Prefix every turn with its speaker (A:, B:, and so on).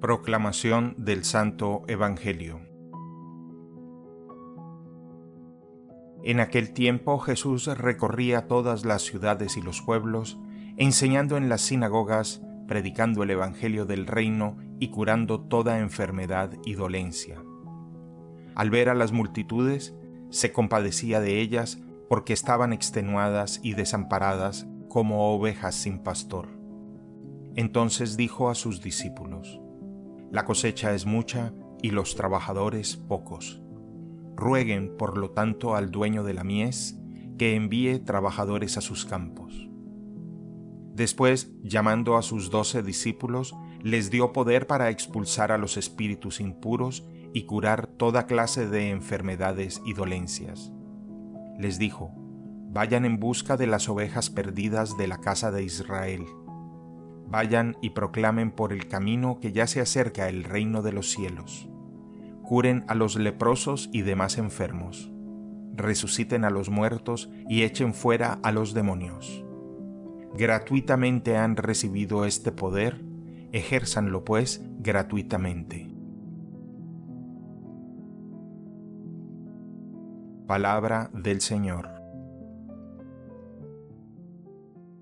A: Proclamación del Santo Evangelio En aquel tiempo Jesús recorría todas las ciudades y los pueblos, enseñando en las sinagogas, predicando el Evangelio del reino y curando toda enfermedad y dolencia. Al ver a las multitudes, se compadecía de ellas porque estaban extenuadas y desamparadas como ovejas sin pastor. Entonces dijo a sus discípulos, la cosecha es mucha y los trabajadores pocos. Rueguen, por lo tanto, al dueño de la mies que envíe trabajadores a sus campos. Después, llamando a sus doce discípulos, les dio poder para expulsar a los espíritus impuros y curar toda clase de enfermedades y dolencias. Les dijo, Vayan en busca de las ovejas perdidas de la casa de Israel Vayan y proclamen por el camino que ya se acerca el reino de los cielos. Curen a los leprosos y demás enfermos. Resuciten a los muertos y echen fuera a los demonios. Gratuitamente han recibido este poder, ejérzanlo pues gratuitamente. Palabra del Señor.